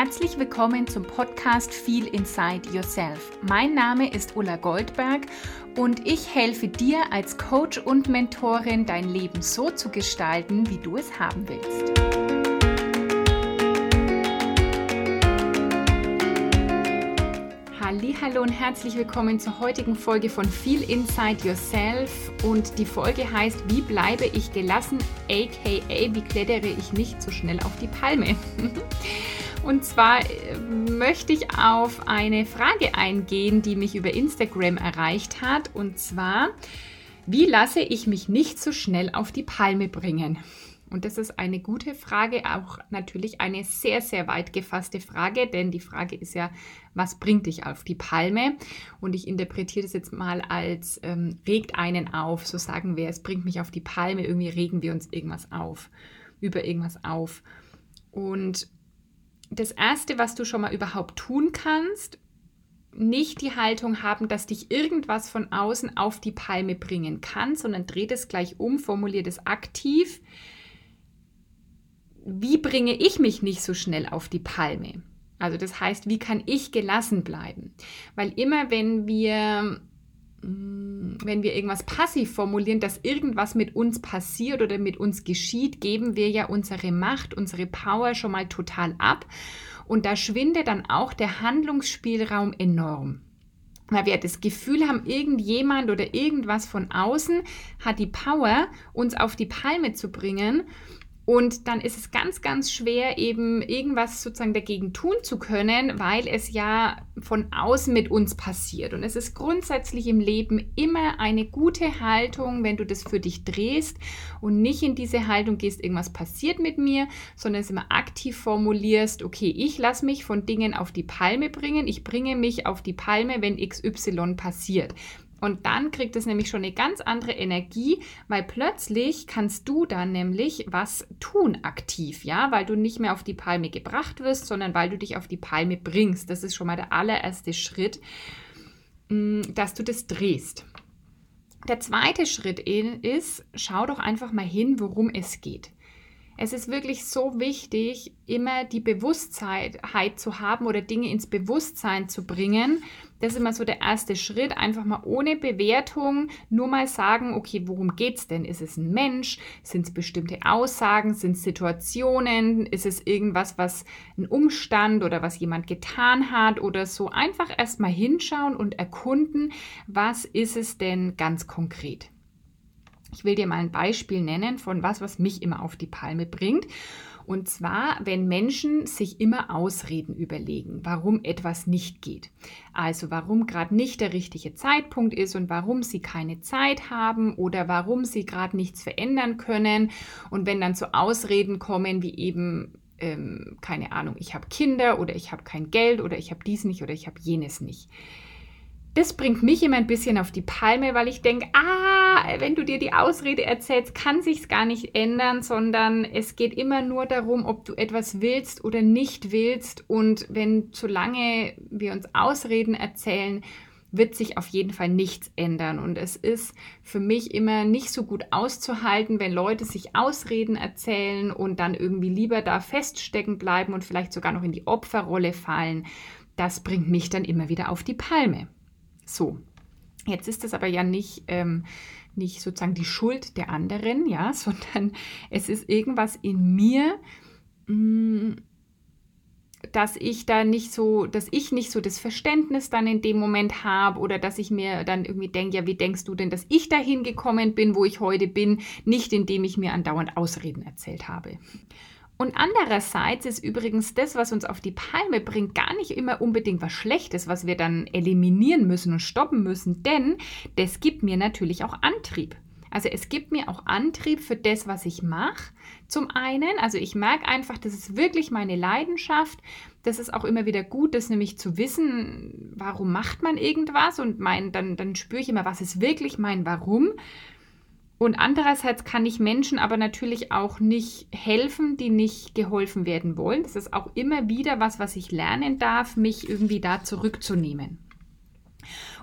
Herzlich willkommen zum Podcast Feel Inside Yourself. Mein Name ist Ulla Goldberg und ich helfe dir als Coach und Mentorin, dein Leben so zu gestalten, wie du es haben willst. Hallo und herzlich willkommen zur heutigen Folge von Feel Inside Yourself und die Folge heißt Wie bleibe ich gelassen, aka wie klettere ich nicht so schnell auf die Palme. Und zwar äh, möchte ich auf eine Frage eingehen, die mich über Instagram erreicht hat. Und zwar, wie lasse ich mich nicht so schnell auf die Palme bringen? Und das ist eine gute Frage, auch natürlich eine sehr, sehr weit gefasste Frage, denn die Frage ist ja, was bringt dich auf die Palme? Und ich interpretiere das jetzt mal als ähm, regt einen auf, so sagen wir, es bringt mich auf die Palme, irgendwie regen wir uns irgendwas auf, über irgendwas auf. Und das Erste, was du schon mal überhaupt tun kannst, nicht die Haltung haben, dass dich irgendwas von außen auf die Palme bringen kann, sondern dreh das gleich um, formulier das aktiv. Wie bringe ich mich nicht so schnell auf die Palme? Also das heißt, wie kann ich gelassen bleiben? Weil immer wenn wir wenn wir irgendwas passiv formulieren, dass irgendwas mit uns passiert oder mit uns geschieht, geben wir ja unsere Macht, unsere Power schon mal total ab. Und da schwindet dann auch der Handlungsspielraum enorm. Weil wir das Gefühl haben, irgendjemand oder irgendwas von außen hat die Power, uns auf die Palme zu bringen. Und dann ist es ganz, ganz schwer, eben irgendwas sozusagen dagegen tun zu können, weil es ja von außen mit uns passiert. Und es ist grundsätzlich im Leben immer eine gute Haltung, wenn du das für dich drehst und nicht in diese Haltung gehst, irgendwas passiert mit mir, sondern es immer aktiv formulierst, okay, ich lasse mich von Dingen auf die Palme bringen, ich bringe mich auf die Palme, wenn XY passiert. Und dann kriegt es nämlich schon eine ganz andere Energie, weil plötzlich kannst du dann nämlich was tun aktiv, ja, weil du nicht mehr auf die Palme gebracht wirst, sondern weil du dich auf die Palme bringst. Das ist schon mal der allererste Schritt, mm, dass du das drehst. Der zweite Schritt ist, schau doch einfach mal hin, worum es geht. Es ist wirklich so wichtig, immer die Bewusstheit zu haben oder Dinge ins Bewusstsein zu bringen. Das ist immer so der erste Schritt. Einfach mal ohne Bewertung nur mal sagen, okay, worum geht es denn? Ist es ein Mensch? Sind es bestimmte Aussagen? Sind es Situationen? Ist es irgendwas, was ein Umstand oder was jemand getan hat oder so? Einfach erstmal hinschauen und erkunden, was ist es denn ganz konkret? Ich will dir mal ein Beispiel nennen von was, was mich immer auf die Palme bringt. Und zwar, wenn Menschen sich immer Ausreden überlegen, warum etwas nicht geht. Also warum gerade nicht der richtige Zeitpunkt ist und warum sie keine Zeit haben oder warum sie gerade nichts verändern können. Und wenn dann so Ausreden kommen wie eben, ähm, keine Ahnung, ich habe Kinder oder ich habe kein Geld oder ich habe dies nicht oder ich habe jenes nicht das bringt mich immer ein bisschen auf die Palme, weil ich denke, ah, wenn du dir die Ausrede erzählst, kann sich's gar nicht ändern, sondern es geht immer nur darum, ob du etwas willst oder nicht willst. Und wenn solange wir uns Ausreden erzählen, wird sich auf jeden Fall nichts ändern. Und es ist für mich immer nicht so gut auszuhalten, wenn Leute sich Ausreden erzählen und dann irgendwie lieber da feststecken bleiben und vielleicht sogar noch in die Opferrolle fallen. Das bringt mich dann immer wieder auf die Palme. So, jetzt ist das aber ja nicht, ähm, nicht sozusagen die Schuld der anderen, ja, sondern es ist irgendwas in mir, mh, mm, dass ich da nicht so, dass ich nicht so das Verständnis dann in dem Moment habe oder dass ich mir dann irgendwie denke, ja, wie denkst du denn, dass ich dahin gekommen bin, wo ich heute bin, nicht indem ich mir andauernd Ausreden erzählt habe. Und andererseits ist übrigens das, was uns auf die Palme bringt, gar nicht immer unbedingt was Schlechtes, was wir dann eliminieren müssen und stoppen müssen, denn das gibt mir natürlich auch Antrieb. Also es gibt mir auch Antrieb für das, was ich mache. Zum einen, also ich merke einfach, das ist wirklich meine Leidenschaft. Das ist auch immer wieder gut, das nämlich zu wissen, warum macht man irgendwas und mein, dann, dann spüre ich immer, was ist wirklich mein Warum. Und andererseits kann ich Menschen aber natürlich auch nicht helfen, die nicht geholfen werden wollen. Das ist auch immer wieder was, was ich lernen darf, mich irgendwie da zurückzunehmen.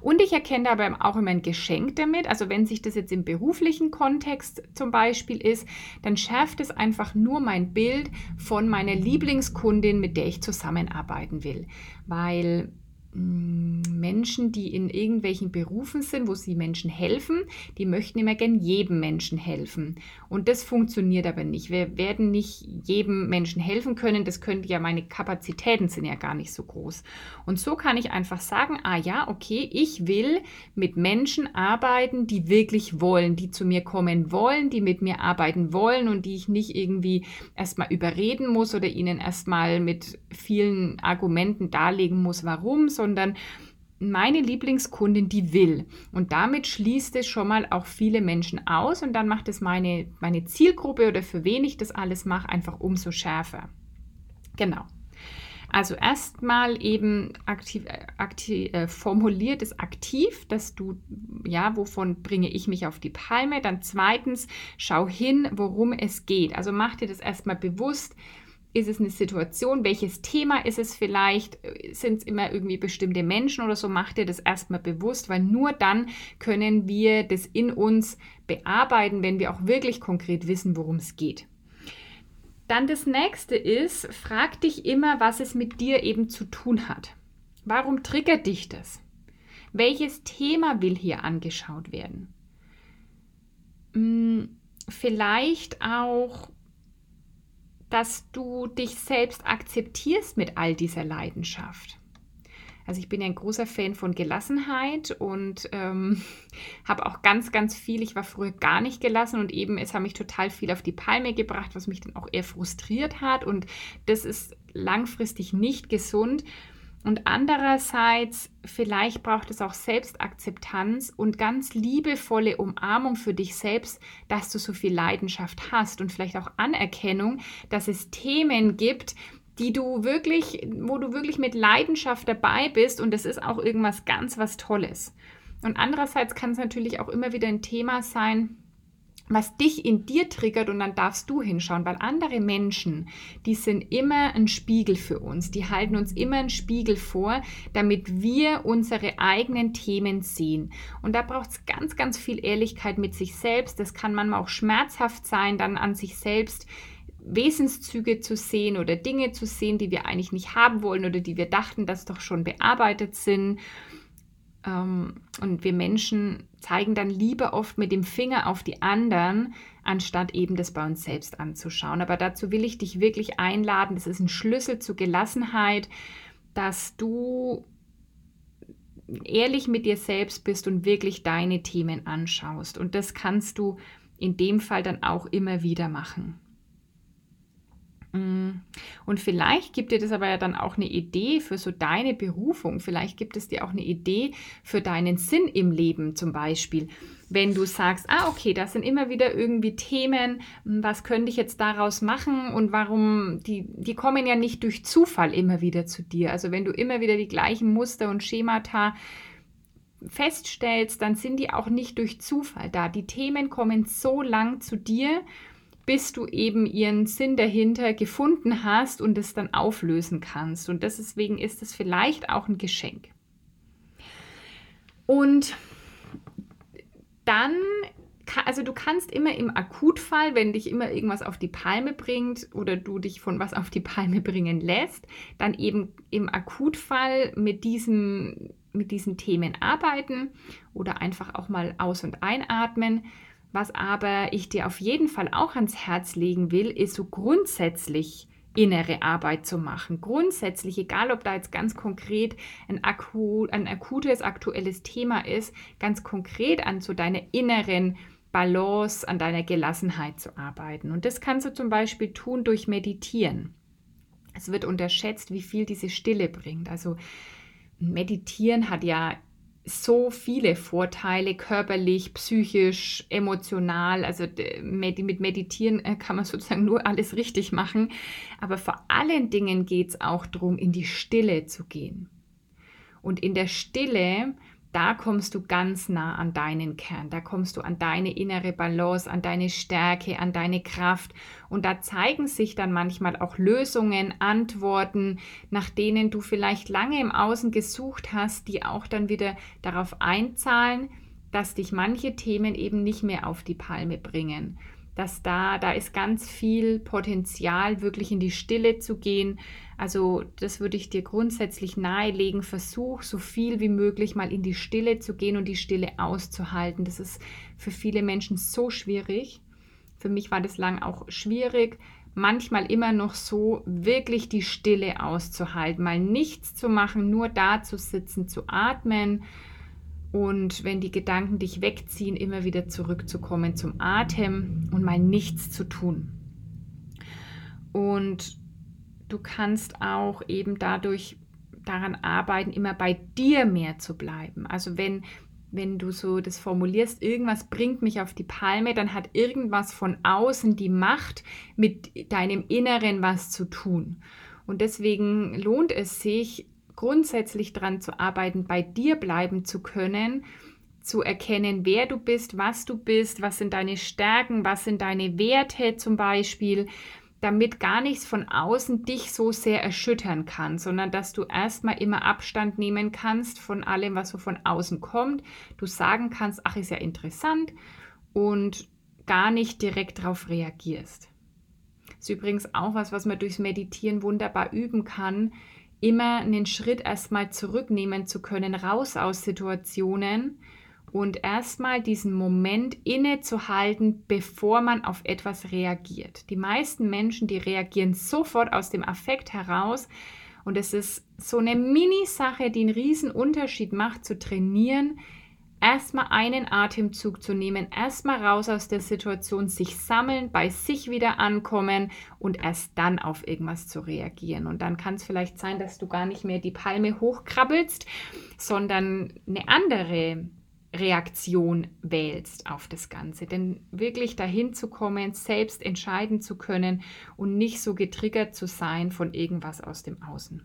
Und ich erkenne aber auch immer ein Geschenk damit. Also wenn sich das jetzt im beruflichen Kontext zum Beispiel ist, dann schärft es einfach nur mein Bild von meiner Lieblingskundin, mit der ich zusammenarbeiten will. Weil Menschen, die in irgendwelchen Berufen sind, wo sie Menschen helfen, die möchten immer gern jedem Menschen helfen. Und das funktioniert aber nicht. Wir werden nicht jedem Menschen helfen können. Das könnte ja, meine Kapazitäten sind ja gar nicht so groß. Und so kann ich einfach sagen, ah ja, okay, ich will mit Menschen arbeiten, die wirklich wollen, die zu mir kommen wollen, die mit mir arbeiten wollen und die ich nicht irgendwie erstmal überreden muss oder ihnen erstmal mit vielen Argumenten darlegen muss, warum, sondern sondern meine Lieblingskundin, die will. Und damit schließt es schon mal auch viele Menschen aus und dann macht es meine, meine Zielgruppe oder für wen ich das alles mache, einfach umso schärfer. Genau. Also erstmal eben aktiv, aktiv äh, formuliert es aktiv, dass du, ja, wovon bringe ich mich auf die Palme. Dann zweitens, schau hin, worum es geht. Also mach dir das erstmal bewusst, ist es eine Situation? Welches Thema ist es vielleicht? Sind es immer irgendwie bestimmte Menschen oder so? Mach dir das erstmal bewusst, weil nur dann können wir das in uns bearbeiten, wenn wir auch wirklich konkret wissen, worum es geht. Dann das nächste ist, frag dich immer, was es mit dir eben zu tun hat. Warum triggert dich das? Welches Thema will hier angeschaut werden? Hm, vielleicht auch, dass du dich selbst akzeptierst mit all dieser Leidenschaft. Also ich bin ja ein großer Fan von Gelassenheit und ähm, habe auch ganz, ganz viel. Ich war früher gar nicht gelassen und eben es hat mich total viel auf die Palme gebracht, was mich dann auch eher frustriert hat. Und das ist langfristig nicht gesund. Und andererseits, vielleicht braucht es auch Selbstakzeptanz und ganz liebevolle Umarmung für dich selbst, dass du so viel Leidenschaft hast und vielleicht auch Anerkennung, dass es Themen gibt, die du wirklich, wo du wirklich mit Leidenschaft dabei bist und das ist auch irgendwas ganz was Tolles. Und andererseits kann es natürlich auch immer wieder ein Thema sein, was dich in dir triggert und dann darfst du hinschauen, weil andere Menschen, die sind immer ein Spiegel für uns, die halten uns immer einen Spiegel vor, damit wir unsere eigenen Themen sehen. Und da braucht es ganz, ganz viel Ehrlichkeit mit sich selbst. Das kann manchmal auch schmerzhaft sein, dann an sich selbst Wesenszüge zu sehen oder Dinge zu sehen, die wir eigentlich nicht haben wollen oder die wir dachten, dass doch schon bearbeitet sind. Ähm, und wir Menschen zeigen dann lieber oft mit dem Finger auf die anderen, anstatt eben das bei uns selbst anzuschauen. Aber dazu will ich dich wirklich einladen. Das ist ein Schlüssel zur Gelassenheit, dass du ehrlich mit dir selbst bist und wirklich deine Themen anschaust. Und das kannst du in dem Fall dann auch immer wieder machen. Mm. Und vielleicht gibt dir das aber ja dann auch eine Idee für so deine Berufung. Vielleicht gibt es dir auch eine Idee für deinen Sinn im Leben zum Beispiel. Wenn du sagst, ah, okay, das sind immer wieder irgendwie Themen, hm, was könnte ich jetzt daraus machen und warum, die, die kommen ja nicht durch Zufall immer wieder zu dir. Also wenn du immer wieder die gleichen Muster und Schemata feststellst, dann sind die auch nicht durch Zufall da. Die Themen kommen so lang zu dir, bis du eben ihren Sinn dahinter gefunden hast und es dann auflösen kannst. Und deswegen ist es vielleicht auch ein Geschenk. Und dann, also du kannst immer im Akutfall, wenn dich immer irgendwas auf die Palme bringt oder du dich von was auf die Palme bringen lässt, dann eben im Akutfall mit diesen, mit diesen Themen arbeiten oder einfach auch mal aus- und einatmen was aber ich dir auf jeden Fall auch ans Herz legen will, ist so grundsätzlich innere Arbeit zu machen. Grundsätzlich, egal ob da jetzt ganz konkret ein, akut, ein akutes, aktuelles Thema ist, ganz konkret an so deiner inneren Balance, an deiner Gelassenheit zu arbeiten. Und das kannst du zum Beispiel tun durch Meditieren. Es wird unterschätzt, wie viel diese Stille bringt. Also Meditieren hat ja so viele Vorteile, körperlich, psychisch, emotional. Also mit Meditieren äh, kann man sozusagen nur alles richtig machen. Aber vor allen Dingen geht es auch darum, in die Stille zu gehen. Und in der Stille da kommst du ganz nah an deinen Kern, da kommst du an deine innere Balance, an deine Stärke, an deine Kraft. Und da zeigen sich dann manchmal auch Lösungen, Antworten, nach denen du vielleicht lange im Außen gesucht hast, die auch dann wieder darauf einzahlen, dass dich manche Themen eben nicht mehr auf die Palme bringen dass da, da ist ganz viel Potenzial, wirklich in die Stille zu gehen. Also das würde ich dir grundsätzlich nahelegen. Versuch so viel wie möglich mal in die Stille zu gehen und die Stille auszuhalten. Das ist für viele Menschen so schwierig. Für mich war das lang auch schwierig. Manchmal immer noch so, wirklich die Stille auszuhalten, mal nichts zu machen, nur da zu sitzen, zu atmen und wenn die Gedanken dich wegziehen, immer wieder zurückzukommen zum Atem und mal nichts zu tun. Und du kannst auch eben dadurch daran arbeiten, immer bei dir mehr zu bleiben. Also wenn, wenn du so das formulierst, irgendwas bringt mich auf die Palme, dann hat irgendwas von außen die Macht, mit deinem Inneren was zu tun. Und deswegen lohnt es sich, grundsätzlich daran zu arbeiten, bei dir bleiben zu können, zu erkennen, wer du bist, was du bist, was sind deine Stärken, was sind deine Werte zum Beispiel, damit gar nichts von außen dich so sehr erschüttern kann, sondern dass du erstmal immer Abstand nehmen kannst von allem, was so von außen kommt. Du sagen kannst, ach, ist ja interessant und gar nicht direkt darauf reagierst. Das ist übrigens auch was, was man durchs Meditieren wunderbar üben kann, immer einen Schritt erstmal zurücknehmen zu können, raus aus Situationen und erstmal diesen Moment innezuhalten, bevor man auf etwas reagiert. Die meisten Menschen, die reagieren sofort aus dem Affekt heraus und es ist so eine Mini-Sache, die einen riesen Unterschied macht, zu trainieren, erstmal einen Atemzug zu nehmen, erstmal raus aus der Situation, sich sammeln, bei sich wieder ankommen und erst dann auf irgendwas zu reagieren. Und dann kann es vielleicht sein, dass du gar nicht mehr die Palme hochkrabbelst, sondern eine andere Reaktion wählst auf das Ganze. Denn wirklich dahin zu kommen, selbst entscheiden zu können und nicht so getriggert zu sein von irgendwas aus dem Außen.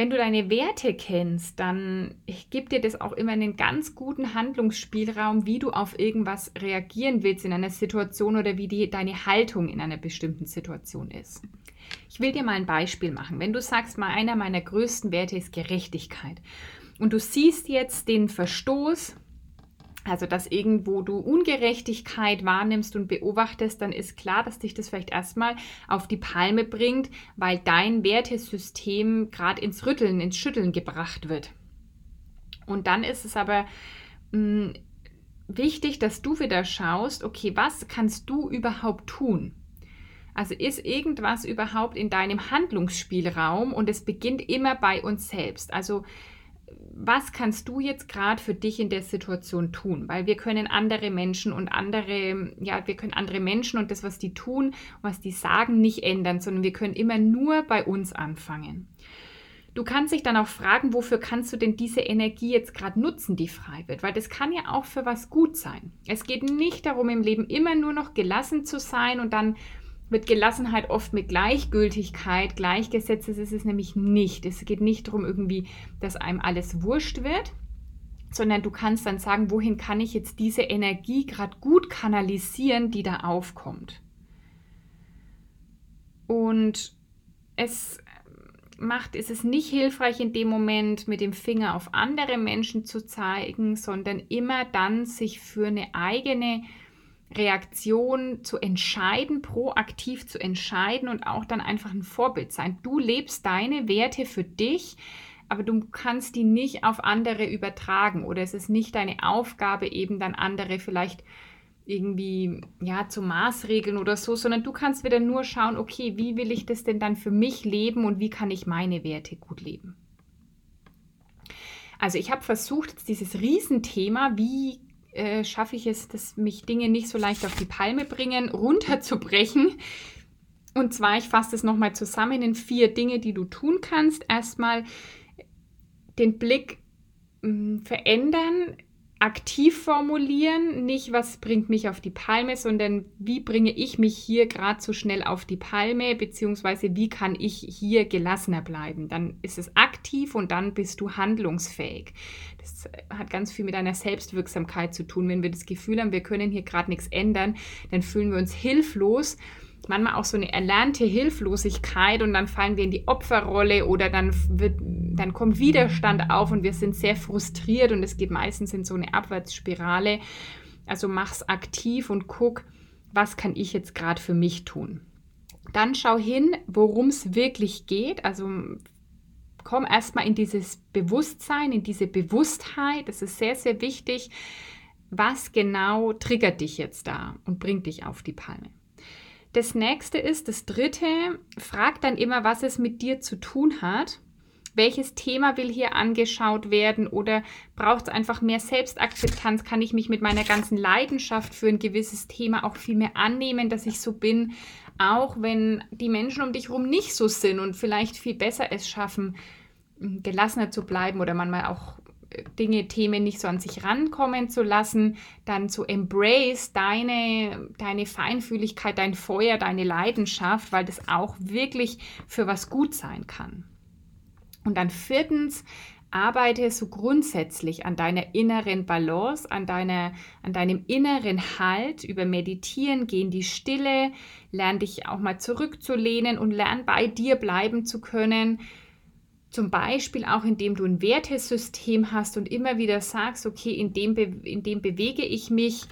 Wenn du deine Werte kennst, dann gibt dir das auch immer einen ganz guten Handlungsspielraum, wie du auf irgendwas reagieren willst in einer Situation oder wie die, deine Haltung in einer bestimmten Situation ist. Ich will dir mal ein Beispiel machen. Wenn du sagst, mal einer meiner größten Werte ist Gerechtigkeit und du siehst jetzt den Verstoß also, dass irgendwo du Ungerechtigkeit wahrnimmst und beobachtest, dann ist klar, dass dich das vielleicht erstmal auf die Palme bringt, weil dein Wertesystem gerade ins Rütteln, ins Schütteln gebracht wird. Und dann ist es aber mh, hm, wichtig, dass du wieder schaust, okay, was kannst du überhaupt tun? Also ist irgendwas überhaupt in deinem Handlungsspielraum und es beginnt immer bei uns selbst. Also was kannst du jetzt gerade für dich in der Situation tun? Weil wir können andere Menschen und andere, ja, wir können andere Menschen und das, was die tun, was die sagen, nicht ändern, sondern wir können immer nur bei uns anfangen. Du kannst dich dann auch fragen, wofür kannst du denn diese Energie jetzt gerade nutzen, die frei wird? Weil das kann ja auch für was gut sein. Es geht nicht darum, im Leben immer nur noch gelassen zu sein und dann wird Gelassenheit oft mit Gleichgültigkeit gleichgesetzt. Das ist es nämlich nicht. Es geht nicht darum, irgendwie, dass einem alles wurscht wird, sondern du kannst dann sagen, wohin kann ich jetzt diese Energie gerade gut kanalisieren, die da aufkommt. Und es macht, ist es nicht hilfreich in dem Moment mit dem Finger auf andere Menschen zu zeigen, sondern immer dann sich für eine eigene Reaktion zu entscheiden, proaktiv zu entscheiden und auch dann einfach ein Vorbild sein. Du lebst deine Werte für dich, aber du kannst die nicht auf andere übertragen oder es ist nicht deine Aufgabe, eben dann andere vielleicht irgendwie ja zu Maßregeln oder so, sondern du kannst wieder nur schauen, okay, wie will ich das denn dann für mich leben und wie kann ich meine Werte gut leben? Also ich habe versucht, dieses Riesenthema, wie äh, schaffe ich es, dass mich Dinge nicht so leicht auf die Palme bringen, runterzubrechen. Und zwar, ich fasse es nochmal zusammen in vier Dinge, die du tun kannst. Erstmal den Blick mh, hm, verändern, aktiv formulieren, nicht was bringt mich auf die Palme, sondern wie bringe ich mich hier gerade so schnell auf die Palme, beziehungsweise wie kann ich hier gelassener bleiben. Dann ist es aktiv und dann bist du handlungsfähig. Das hat ganz viel mit einer Selbstwirksamkeit zu tun. Wenn wir das Gefühl haben, wir können hier gerade nichts ändern, dann fühlen wir uns hilflos manchmal auch so eine erlernte Hilflosigkeit und dann fallen wir in die Opferrolle oder dann wird, dann kommt Widerstand auf und wir sind sehr frustriert und es geht meistens in so eine Abwärtsspirale. Also mach's aktiv und guck, was kann ich jetzt gerade für mich tun. Dann schau hin, worum es wirklich geht. Also komm erstmal in dieses Bewusstsein, in diese Bewusstheit. Das ist sehr, sehr wichtig. Was genau triggert dich jetzt da und bringt dich auf die Palme? Das nächste ist, das dritte, frag dann immer, was es mit dir zu tun hat. Welches Thema will hier angeschaut werden oder braucht es einfach mehr Selbstakzeptanz? Kann ich mich mit meiner ganzen Leidenschaft für ein gewisses Thema auch viel mehr annehmen, dass ich so bin, auch wenn die Menschen um dich herum nicht so sind und vielleicht viel besser es schaffen, gelassener zu bleiben oder manchmal auch Dinge, Themen nicht so an sich rankommen zu lassen, dann zu embrace deine, deine Feinfühligkeit, dein Feuer, deine Leidenschaft, weil das auch wirklich für was gut sein kann. Und dann viertens, arbeite so grundsätzlich an deiner inneren Balance, an, deiner, an deinem inneren Halt über Meditieren, geh in die Stille, lern dich auch mal zurückzulehnen und lern bei dir bleiben zu können zum Beispiel auch, indem du ein Wertesystem hast und immer wieder sagst, okay, in dem, in dem bewege ich mich,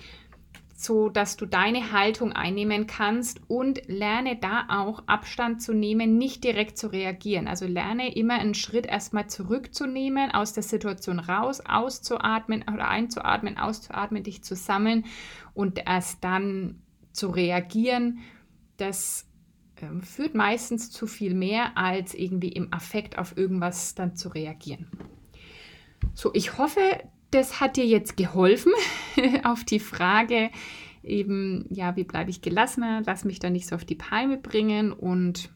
so dass du deine Haltung einnehmen kannst und lerne da auch Abstand zu nehmen, nicht direkt zu reagieren. Also lerne immer einen Schritt erstmal zurückzunehmen, aus der Situation raus, auszuatmen oder einzuatmen, auszuatmen, dich zu sammeln und erst dann zu reagieren. Das ähm, führt meistens zu viel mehr, als irgendwie im Affekt auf irgendwas dann zu reagieren. So, ich hoffe, das hat dir jetzt geholfen auf die Frage, eben, ja, wie bleibe ich gelassener, lass mich da nicht so auf die Palme bringen. Und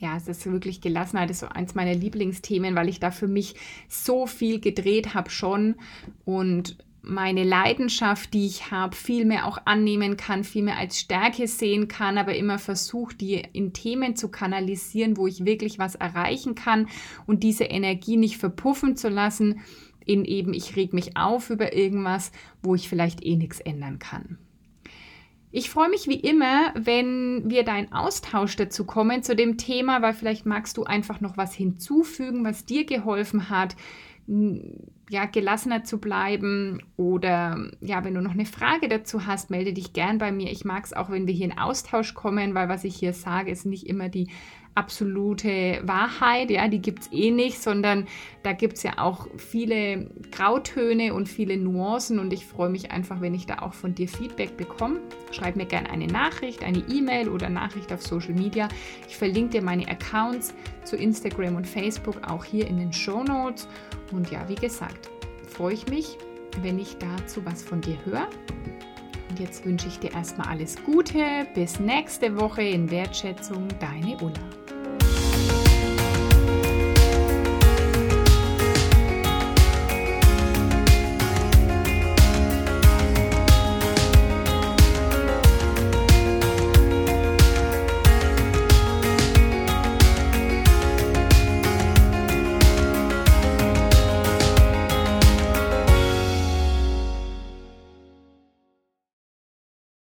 ja, es ist wirklich Gelassenheit, ist so eins meiner Lieblingsthemen, weil ich da für mich so viel gedreht habe schon. Und meine Leidenschaft, die ich habe, viel mehr auch annehmen kann, viel mehr als Stärke sehen kann, aber immer versuche, die in Themen zu kanalisieren, wo ich wirklich was erreichen kann und diese Energie nicht verpuffen zu lassen in eben, ich reg mich auf über irgendwas, wo ich vielleicht eh nichts ändern kann. Ich freue mich wie immer, wenn wir deinen Austausch dazu kommen zu dem Thema, weil vielleicht magst du einfach noch was hinzufügen, was dir geholfen hat ja, gelassener zu bleiben oder ja, wenn du noch eine Frage dazu hast, melde dich gern bei mir. Ich mag es auch, wenn wir hier in Austausch kommen, weil was ich hier sage, ist nicht immer die absolute Wahrheit, ja, die gibt es eh nicht, sondern da gibt es ja auch viele Grautöne und viele Nuancen und ich freue mich einfach, wenn ich da auch von dir Feedback bekomme. Schreib mir gerne eine Nachricht, eine E-Mail oder Nachricht auf Social Media. Ich verlinke dir meine Accounts zu Instagram und Facebook auch hier in den Show Notes und ja, wie gesagt, freue ich mich, wenn ich dazu was von dir höre. Und jetzt wünsche ich dir erstmal alles Gute. Bis nächste Woche in Wertschätzung, deine Ulla.